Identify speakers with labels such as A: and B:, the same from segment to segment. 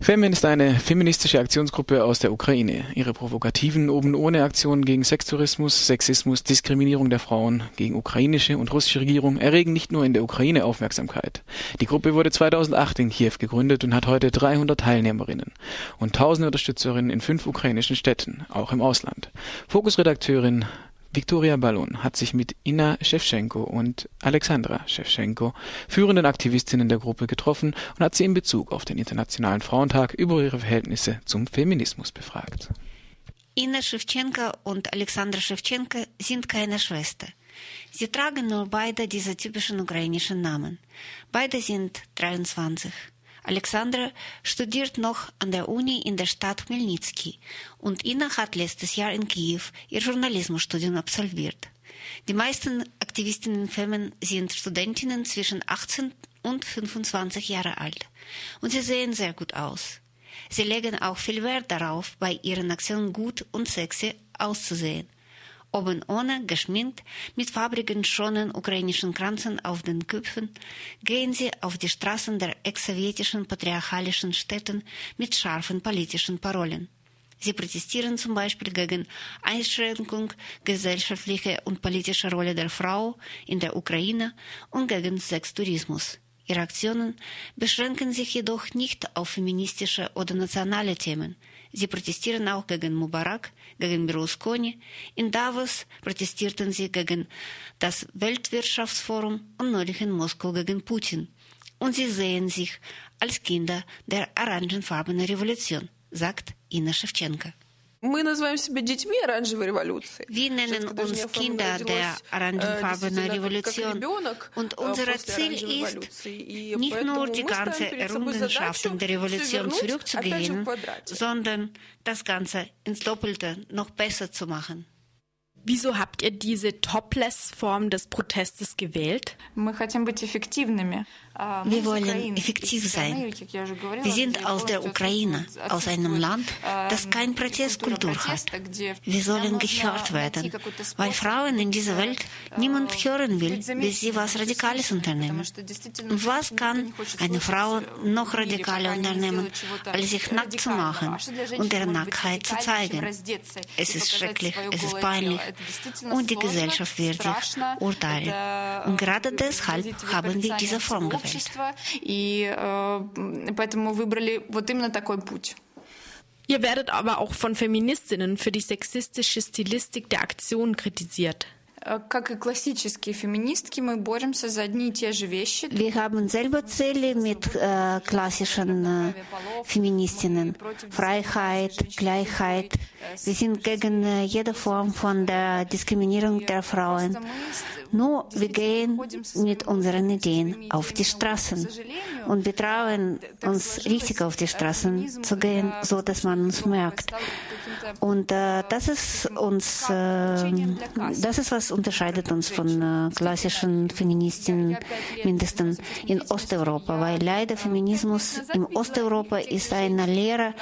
A: Femin ist eine feministische Aktionsgruppe aus der Ukraine. Ihre provokativen Oben-ohne-Aktionen gegen Sextourismus, Sexismus, Diskriminierung der Frauen, gegen ukrainische und russische Regierung erregen nicht nur in der Ukraine Aufmerksamkeit. Die Gruppe wurde 2008 in Kiew gegründet und hat heute 300 Teilnehmerinnen und tausende Unterstützerinnen in fünf ukrainischen Städten, auch im Ausland. Fokusredakteurin Viktoria Ballon hat sich mit Inna Schewtschenko und Alexandra Schewtschenko, führenden Aktivistinnen der Gruppe, getroffen und hat sie in Bezug auf den Internationalen Frauentag über ihre Verhältnisse zum Feminismus befragt.
B: Inna Schewtschenko und Alexandra Schewtschenko sind keine Schwester. Sie tragen nur beide diese typischen ukrainischen Namen. Beide sind 23. Alexandra studiert noch an der Uni in der Stadt Chmelnyzki und Ina hat letztes Jahr in Kiew ihr Journalismusstudium absolviert. Die meisten Aktivistinnen Femen sind Studentinnen zwischen 18 und 25 Jahre alt und sie sehen sehr gut aus. Sie legen auch viel Wert darauf, bei ihren Aktionen gut und sexy auszusehen oben ohne, geschminkt, mit fabrigen schonen ukrainischen Kranzen auf den Köpfen, gehen sie auf die Straßen der ex-sowjetischen patriarchalischen Städten mit scharfen politischen Parolen. Sie protestieren zum Beispiel gegen Einschränkung gesellschaftlicher und politischer Rolle der Frau in der Ukraine und gegen Sextourismus. Ihre Aktionen beschränken sich jedoch nicht auf feministische oder nationale Themen. Sie protestieren auch gegen Mubarak, gegen Berlusconi. In Davos protestierten sie gegen das Weltwirtschaftsforum und neulich in Moskau gegen Putin. Und sie sehen sich als Kinder der orangenfarbenen Revolution, sagt Ina Schewtschenko.
C: Wir nennen uns Kinder der orangenfarbenen Revolution und unser Ziel ist, nicht nur die ganze Errungenschaften der Revolution zurückzugewinnen, sondern das Ganze ins Doppelte noch besser zu machen.
D: Wieso habt ihr diese Topless-Form des Protestes gewählt?
B: Wir wollen effektiv sein. Wir sind aus der Ukraine, aus einem Land, das keine Protestkultur hat. Wir sollen gehört werden, weil Frauen in dieser Welt niemand hören will, bis sie was Radikales unternehmen. Und was kann eine Frau noch radikaler unternehmen, als sich nackt zu machen und ihre Nacktheit zu zeigen? Es ist schrecklich, es ist peinlich und die Gesellschaft wird sich urteilen. Und gerade deshalb haben wir diese Form gewählt.
D: Ihr werdet aber auch von Feministinnen für die sexistische Stilistik der Aktion kritisiert.
C: Как и классические феминистки, мы боремся за одни и те же вещи.
B: Wir haben selber Ziele mit äh, klassischen äh, Feministinnen. Freiheit, Gleichheit. Wir sind gegen äh, jede Form von der Diskriminierung der Frauen. Nur wir gehen mit unseren Ideen auf die Straßen. Und wir trauen uns richtig auf die Straßen zu gehen, so dass man uns merkt. Und äh, das ist uns, äh, das ist was unterscheidet uns von äh, klassischen Feministinnen, mindestens in Osteuropa, weil leider Feminismus in Osteuropa ist eine Lehre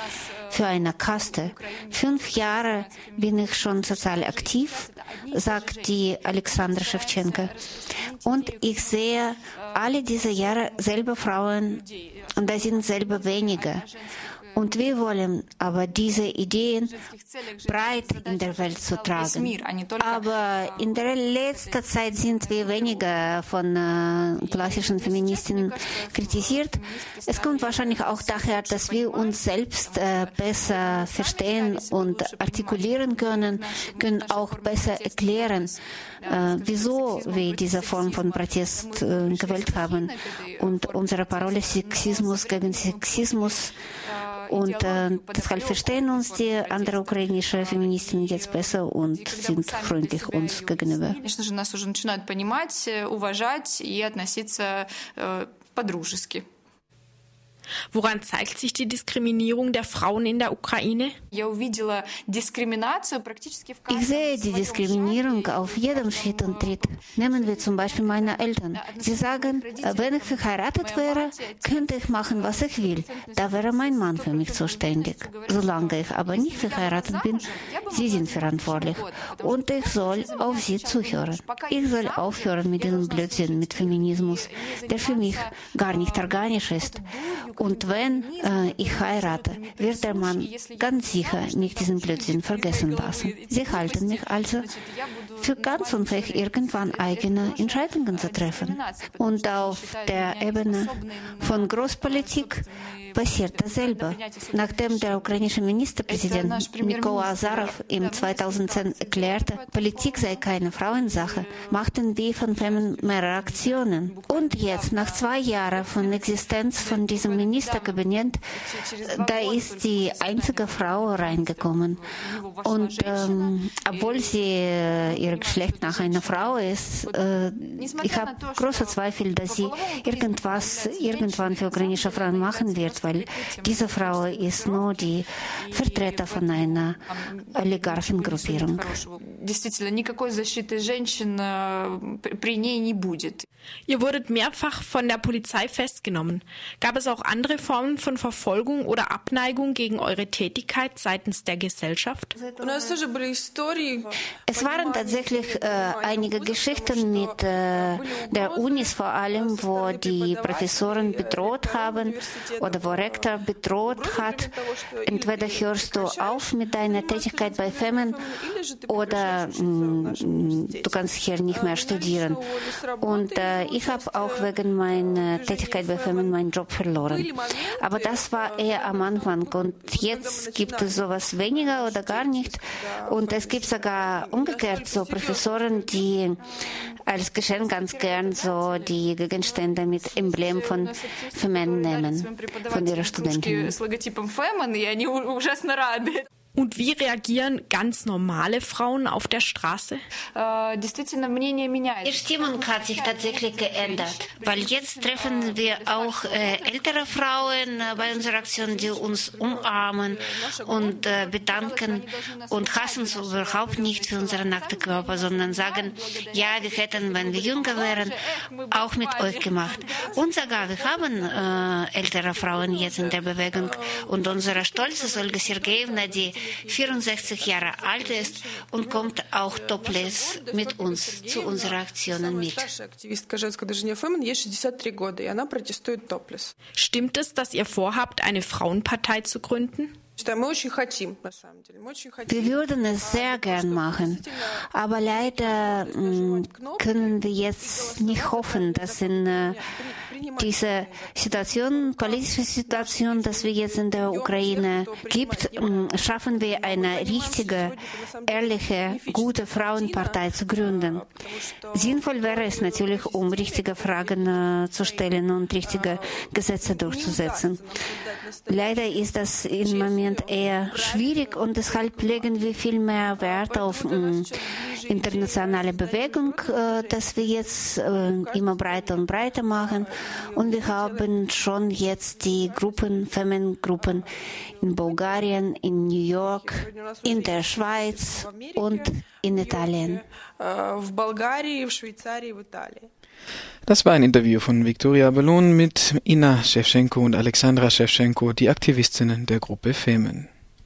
B: für eine Kaste. Fünf Jahre bin ich schon sozial aktiv, sagt die Alexandra Schewtschenko. Und ich sehe alle diese Jahre selber Frauen, und da sind selber weniger. Und wir wollen aber diese Ideen breit in der Welt zu tragen. Aber in der letzten Zeit sind wir weniger von äh, klassischen Feministinnen kritisiert. Es kommt wahrscheinlich auch daher, dass wir uns selbst äh, besser verstehen und artikulieren können, können auch besser erklären, äh, wieso wir diese Form von Protest äh, gewählt haben. Und unsere Parole Sexismus gegen Sexismus und äh, deshalb verstehen uns die anderen ukrainischen Feministinnen jetzt besser und sind freundlich uns gegenüber.
C: Конечно же, нас уже начинают понимать, уважать и относиться по-дружески.
D: Woran zeigt sich die Diskriminierung der Frauen in der Ukraine?
B: Ich sehe die Diskriminierung auf jedem Schritt und Tritt. Nehmen wir zum Beispiel meine Eltern. Sie sagen, wenn ich verheiratet wäre, könnte ich machen, was ich will. Da wäre mein Mann für mich zuständig. Solange ich aber nicht verheiratet bin, sie sind verantwortlich. Und ich soll auf sie zuhören. Ich soll aufhören mit diesem Blödsinn, mit Feminismus, der für mich gar nicht organisch ist und wenn äh, ich heirate, wird der Mann ganz sicher nicht diesen Blödsinn vergessen lassen. Sie halten mich also für ganz unfähig, irgendwann eigene Entscheidungen zu treffen. Und auf der Ebene von Großpolitik passiert dasselbe. Nachdem der ukrainische Ministerpräsident Mikola Azarov im 2010 erklärte, Politik sei keine Frauensache, machten wir von Femen mehrere Aktionen. Und jetzt, nach zwei Jahren von Existenz von diesem Ministerkabinett, da ist die einzige Frau reingekommen. Und ähm, obwohl sie äh, ihr Geschlecht nach einer Frau ist, äh, ich habe große Zweifel, dass sie irgendwas irgendwann für ukrainische Frauen machen wird, weil diese Frau ist nur die Vertreter von einer Oligarchengruppierung.
D: Ihr wurdet mehrfach von der Polizei festgenommen. Gab es auch andere Formen von Verfolgung oder Abneigung gegen eure Tätigkeit seitens der Gesellschaft?
B: Es waren tatsächlich äh, einige Geschichten mit äh, der Unis vor allem, wo die Professoren bedroht haben oder wo Rektor bedroht hat. Entweder hörst du auf mit deiner Tätigkeit bei Femen oder du kannst hier nicht mehr studieren. Und äh, ich habe auch wegen meiner Tätigkeit bei Femen meinen Job verloren. Aber das war eher am Anfang und jetzt gibt es sowas weniger oder gar nicht. Und es gibt sogar umgekehrt so Professoren, die als Geschenk ganz gern so die Gegenstände mit Emblem von Femen nehmen, von ihrer Studentinnen.
D: Und wie reagieren ganz normale Frauen auf der Straße?
B: Die Stimmung hat sich tatsächlich geändert, weil jetzt treffen wir auch äh, ältere Frauen äh, bei unserer Aktion, die uns umarmen und äh, bedanken und hassen uns überhaupt nicht für unsere nackten Körper, sondern sagen, ja, wir hätten, wenn wir jünger wären, auch mit euch gemacht. Und sogar, wir haben äh, ältere Frauen jetzt in der Bewegung und unsere stolze Olga Sergejewna, die 64 Jahre alt ist und kommt auch topless mit uns zu unseren Aktionen mit.
D: Stimmt es, dass ihr vorhabt, eine Frauenpartei zu gründen?
B: Wir würden es sehr gern machen, aber leider können wir jetzt nicht hoffen, dass in dieser Situation, politische Situation, dass wir jetzt in der Ukraine gibt, mm, schaffen wir eine richtige, ehrliche, gute Frauenpartei zu gründen. Sinnvoll wäre es natürlich, um richtige Fragen äh, zu stellen und richtige Gesetze durchzusetzen. Leider ist das im Moment eher schwierig und deshalb legen wir viel mehr Wert auf äh, internationale Bewegung, äh, dass wir jetzt äh, immer breiter und breiter machen. Und wir haben schon jetzt die Gruppen, Femengruppen in Bulgarien, in New York, in der Schweiz und in Italien.
A: Das war ein Interview von Viktoria Ballon mit Ina Shevchenko und Alexandra Shevchenko, die Aktivistinnen der Gruppe Femen.